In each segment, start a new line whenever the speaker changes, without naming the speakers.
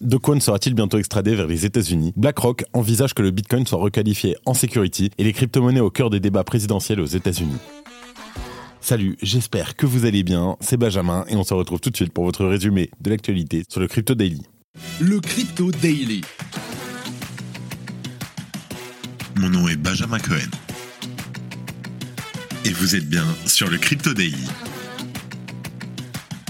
Dokwon sera-t-il bientôt extradé vers les États-Unis? BlackRock envisage que le Bitcoin soit requalifié en security et les crypto-monnaies au cœur des débats présidentiels aux États-Unis. Salut, j'espère que vous allez bien, c'est Benjamin et on se retrouve tout de suite pour votre résumé de l'actualité sur le Crypto Daily.
Le Crypto Daily. Mon nom est Benjamin Cohen. Et vous êtes bien sur le Crypto Daily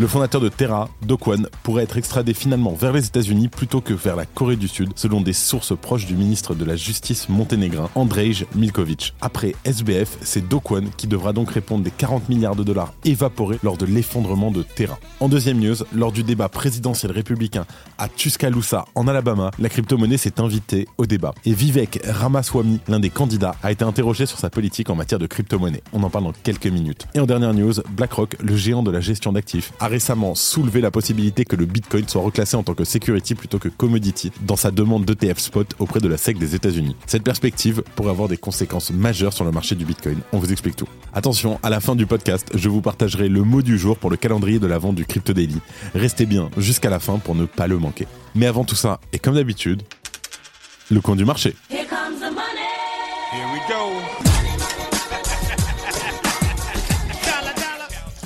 Le fondateur de Terra, Dokwon, pourrait être extradé finalement vers les États-Unis plutôt que vers la Corée du Sud, selon des sources proches du ministre de la Justice monténégrin, Andrej Milkovic. Après SBF, c'est Dokwon qui devra donc répondre des 40 milliards de dollars évaporés lors de l'effondrement de Terra. En deuxième news, lors du débat présidentiel républicain à Tuscaloosa, en Alabama, la crypto-monnaie s'est invitée au débat. Et Vivek Ramaswamy, l'un des candidats, a été interrogé sur sa politique en matière de crypto-monnaie. On en parle dans quelques minutes. Et en dernière news, BlackRock, le géant de la gestion d'actifs, a récemment soulevé la possibilité que le Bitcoin soit reclassé en tant que security plutôt que commodity dans sa demande d'ETF spot auprès de la SEC des États-Unis. Cette perspective pourrait avoir des conséquences majeures sur le marché du Bitcoin. On vous explique tout. Attention, à la fin du podcast, je vous partagerai le mot du jour pour le calendrier de la vente du Crypto Daily. Restez bien jusqu'à la fin pour ne pas le manquer. Mais avant tout ça, et comme d'habitude, le coin du marché. Here comes the money. Here we go.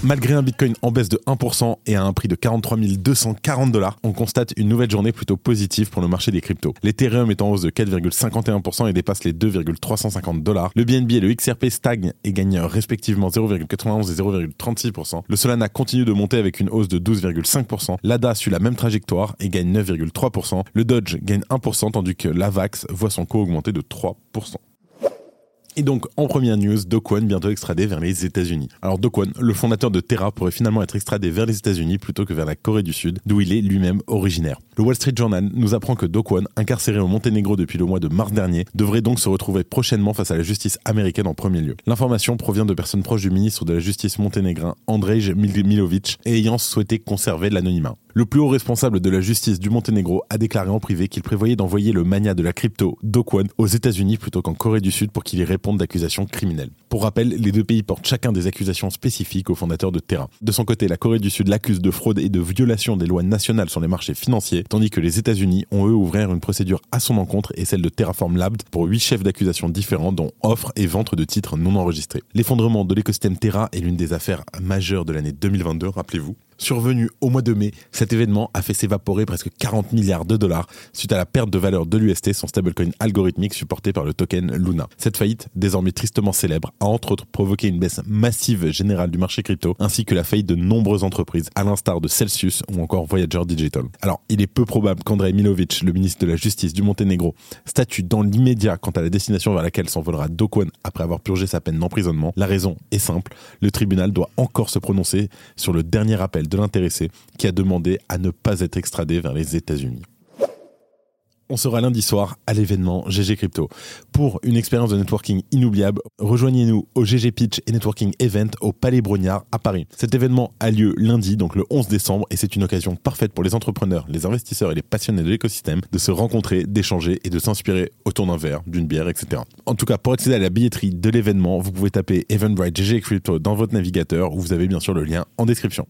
Malgré un Bitcoin en baisse de 1% et à un prix de 43 240 dollars, on constate une nouvelle journée plutôt positive pour le marché des cryptos. L'Ethereum est en hausse de 4,51% et dépasse les 2,350 dollars. Le BNB et le XRP stagnent et gagnent respectivement 0,91 et 0,36%. Le Solana continue de monter avec une hausse de 12,5%. L'ADA suit la même trajectoire et gagne 9,3%. Le Dodge gagne 1% tandis que l'AVAX voit son cours augmenter de 3%. Et donc, en première news, Dokwon bientôt extradé vers les États-Unis. Alors, Dokwon, le fondateur de Terra, pourrait finalement être extradé vers les États-Unis plutôt que vers la Corée du Sud, d'où il est lui-même originaire. Le Wall Street Journal nous apprend que Dokwon, incarcéré au Monténégro depuis le mois de mars dernier, devrait donc se retrouver prochainement face à la justice américaine en premier lieu. L'information provient de personnes proches du ministre de la Justice monténégrin, Andrej Milovic, ayant souhaité conserver l'anonymat. Le plus haut responsable de la justice du Monténégro a déclaré en privé qu'il prévoyait d'envoyer le mania de la crypto, Dokwon, aux États-Unis plutôt qu'en Corée du Sud pour qu'il y réponde d'accusations criminelles. Pour rappel, les deux pays portent chacun des accusations spécifiques au fondateur de Terra. De son côté, la Corée du Sud l'accuse de fraude et de violation des lois nationales sur les marchés financiers, tandis que les États-Unis ont eux ouvert une procédure à son encontre et celle de Terraform Labs pour huit chefs d'accusation différents dont offre et vente de titres non enregistrés. L'effondrement de l'écosystème Terra est l'une des affaires majeures de l'année 2022, rappelez-vous survenu au mois de mai, cet événement a fait s'évaporer presque 40 milliards de dollars suite à la perte de valeur de l'UST, son stablecoin algorithmique supporté par le token Luna. Cette faillite, désormais tristement célèbre, a entre autres provoqué une baisse massive générale du marché crypto, ainsi que la faillite de nombreuses entreprises, à l'instar de Celsius ou encore Voyager Digital. Alors, il est peu probable qu'Andrei Milovic, le ministre de la Justice du Monténégro, statue dans l'immédiat quant à la destination vers laquelle s'envolera Dokwon après avoir purgé sa peine d'emprisonnement. La raison est simple, le tribunal doit encore se prononcer sur le dernier appel de l'intéressé qui a demandé à ne pas être extradé vers les États-Unis. On sera lundi soir à l'événement GG Crypto. Pour une expérience de networking inoubliable, rejoignez-nous au GG Pitch et Networking Event au Palais Brognard à Paris. Cet événement a lieu lundi, donc le 11 décembre, et c'est une occasion parfaite pour les entrepreneurs, les investisseurs et les passionnés de l'écosystème de se rencontrer, d'échanger et de s'inspirer autour d'un verre, d'une bière, etc. En tout cas, pour accéder à la billetterie de l'événement, vous pouvez taper Eventbrite GG Crypto dans votre navigateur où vous avez bien sûr le lien en description.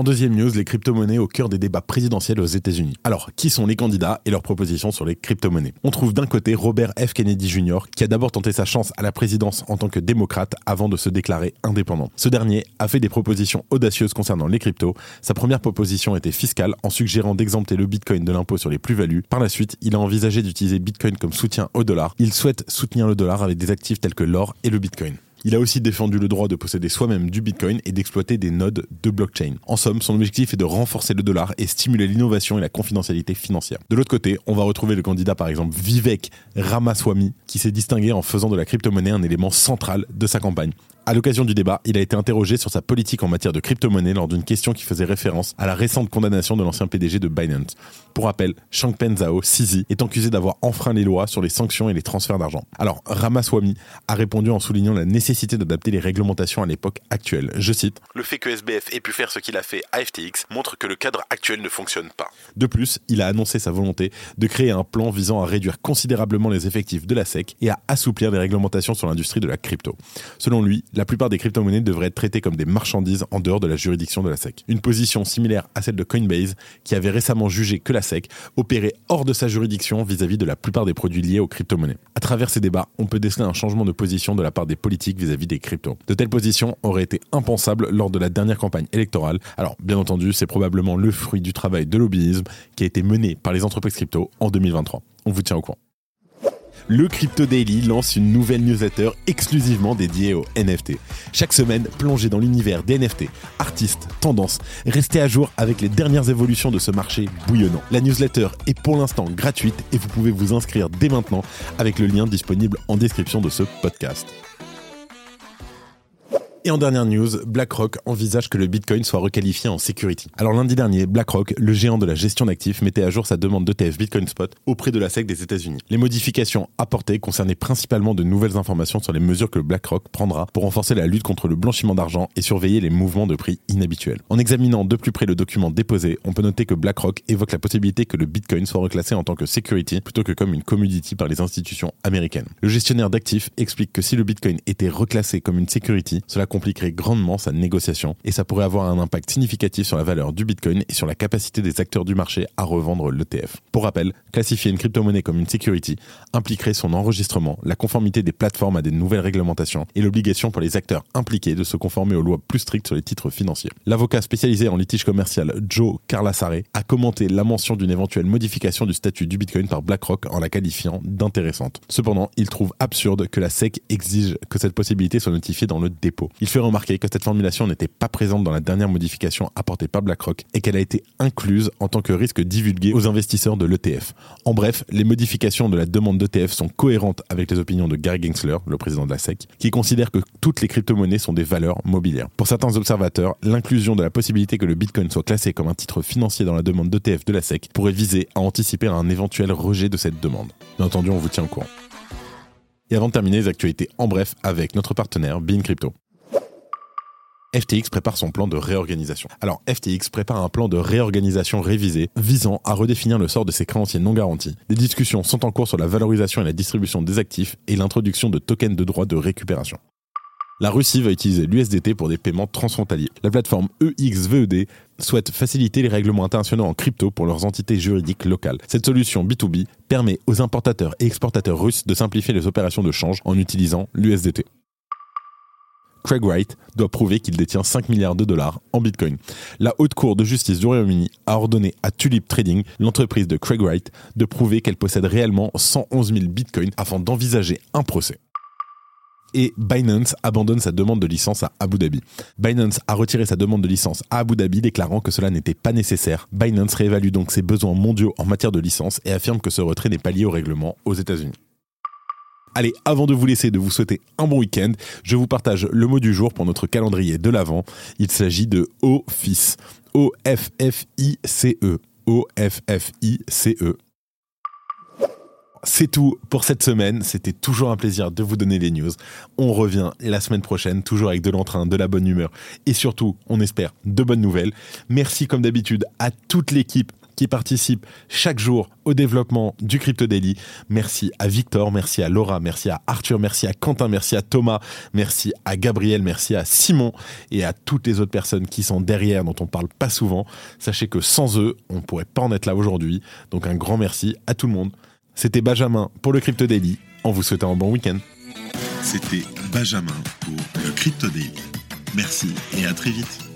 En deuxième news, les crypto-monnaies au cœur des débats présidentiels aux États-Unis. Alors, qui sont les candidats et leurs propositions sur les crypto-monnaies? On trouve d'un côté Robert F. Kennedy Jr., qui a d'abord tenté sa chance à la présidence en tant que démocrate avant de se déclarer indépendant. Ce dernier a fait des propositions audacieuses concernant les cryptos. Sa première proposition était fiscale en suggérant d'exempter le Bitcoin de l'impôt sur les plus-values. Par la suite, il a envisagé d'utiliser Bitcoin comme soutien au dollar. Il souhaite soutenir le dollar avec des actifs tels que l'or et le Bitcoin. Il a aussi défendu le droit de posséder soi-même du Bitcoin et d'exploiter des nodes de blockchain. En somme, son objectif est de renforcer le dollar et stimuler l'innovation et la confidentialité financière. De l'autre côté, on va retrouver le candidat par exemple Vivek Ramaswamy qui s'est distingué en faisant de la crypto-monnaie un élément central de sa campagne. À l'occasion du débat, il a été interrogé sur sa politique en matière de crypto-monnaie lors d'une question qui faisait référence à la récente condamnation de l'ancien PDG de Binance. Pour rappel, Changpeng Zhao, CZ, est accusé d'avoir enfreint les lois sur les sanctions et les transferts d'argent. Alors, Ramaswamy a répondu en soulignant la nécessité d'adapter les réglementations à l'époque actuelle. Je cite
Le fait que SBF ait pu faire ce qu'il a fait à FTX montre que le cadre actuel ne fonctionne pas.
De plus, il a annoncé sa volonté de créer un plan visant à réduire considérablement les effectifs de la SEC et à assouplir les réglementations sur l'industrie de la crypto. Selon lui, la plupart des crypto-monnaies devraient être traitées comme des marchandises en dehors de la juridiction de la SEC. Une position similaire à celle de Coinbase, qui avait récemment jugé que la SEC opérait hors de sa juridiction vis-à-vis de la plupart des produits liés aux crypto-monnaies. À travers ces débats, on peut déceler un changement de position de la part des politiques vis-à-vis des cryptos. De telles positions auraient été impensables lors de la dernière campagne électorale. Alors, bien entendu, c'est probablement le fruit du travail de lobbyisme qui a été mené par les entreprises crypto en 2023. On vous tient au courant le Crypto Daily lance une nouvelle newsletter exclusivement dédiée aux NFT. Chaque semaine, plongez dans l'univers des NFT, artistes, tendances, restez à jour avec les dernières évolutions de ce marché bouillonnant. La newsletter est pour l'instant gratuite et vous pouvez vous inscrire dès maintenant avec le lien disponible en description de ce podcast. Et en dernière news, BlackRock envisage que le Bitcoin soit requalifié en security. Alors lundi dernier, BlackRock, le géant de la gestion d'actifs, mettait à jour sa demande d'ETF Bitcoin Spot auprès de la SEC des États-Unis. Les modifications apportées concernaient principalement de nouvelles informations sur les mesures que BlackRock prendra pour renforcer la lutte contre le blanchiment d'argent et surveiller les mouvements de prix inhabituels. En examinant de plus près le document déposé, on peut noter que BlackRock évoque la possibilité que le Bitcoin soit reclassé en tant que security plutôt que comme une commodity par les institutions américaines. Le gestionnaire d'actifs explique que si le Bitcoin était reclassé comme une security, cela compliquerait grandement sa négociation et ça pourrait avoir un impact significatif sur la valeur du Bitcoin et sur la capacité des acteurs du marché à revendre l'ETF. Pour rappel, classifier une crypto-monnaie comme une security impliquerait son enregistrement, la conformité des plateformes à des nouvelles réglementations et l'obligation pour les acteurs impliqués de se conformer aux lois plus strictes sur les titres financiers. L'avocat spécialisé en litige commercial Joe Carlasare a commenté la mention d'une éventuelle modification du statut du Bitcoin par BlackRock en la qualifiant d'intéressante. Cependant, il trouve absurde que la SEC exige que cette possibilité soit notifiée dans le dépôt. Il fait remarquer que cette formulation n'était pas présente dans la dernière modification apportée par BlackRock et qu'elle a été incluse en tant que risque divulgué aux investisseurs de l'ETF. En bref, les modifications de la demande d'ETF sont cohérentes avec les opinions de Gary Gensler, le président de la SEC, qui considère que toutes les crypto-monnaies sont des valeurs mobilières. Pour certains observateurs, l'inclusion de la possibilité que le Bitcoin soit classé comme un titre financier dans la demande d'ETF de la SEC pourrait viser à anticiper un éventuel rejet de cette demande. Bien entendu, on vous tient au courant. Et avant de terminer les actualités en bref avec notre partenaire Bean Crypto. FTX prépare son plan de réorganisation. Alors FTX prépare un plan de réorganisation révisé visant à redéfinir le sort de ses créanciers non garantis. Des discussions sont en cours sur la valorisation et la distribution des actifs et l'introduction de tokens de droits de récupération. La Russie va utiliser l'USDT pour des paiements transfrontaliers. La plateforme EXVED souhaite faciliter les règlements internationaux en crypto pour leurs entités juridiques locales. Cette solution B2B permet aux importateurs et exportateurs russes de simplifier les opérations de change en utilisant l'USDT. Craig Wright doit prouver qu'il détient 5 milliards de dollars en Bitcoin. La Haute Cour de justice du Royaume-Uni a ordonné à Tulip Trading, l'entreprise de Craig Wright, de prouver qu'elle possède réellement 111 000 Bitcoins afin d'envisager un procès. Et Binance abandonne sa demande de licence à Abu Dhabi. Binance a retiré sa demande de licence à Abu Dhabi, déclarant que cela n'était pas nécessaire. Binance réévalue donc ses besoins mondiaux en matière de licence et affirme que ce retrait n'est pas lié au règlement aux États-Unis. Allez, avant de vous laisser, de vous souhaiter un bon week-end, je vous partage le mot du jour pour notre calendrier de l'Avent. Il s'agit de Office. O-F-F-I-C-E. O-F-F-I-C-E. C'est tout pour cette semaine. C'était toujours un plaisir de vous donner les news. On revient la semaine prochaine, toujours avec de l'entrain, de la bonne humeur et surtout, on espère, de bonnes nouvelles. Merci comme d'habitude à toute l'équipe qui participent chaque jour au développement du Crypto Daily. Merci à Victor, merci à Laura, merci à Arthur, merci à Quentin, merci à Thomas, merci à Gabriel, merci à Simon et à toutes les autres personnes qui sont derrière, dont on parle pas souvent. Sachez que sans eux, on ne pourrait pas en être là aujourd'hui. Donc un grand merci à tout le monde. C'était Benjamin pour le Crypto Daily, en vous souhaitant un bon week-end.
C'était Benjamin pour le Crypto Daily. Merci et à très vite.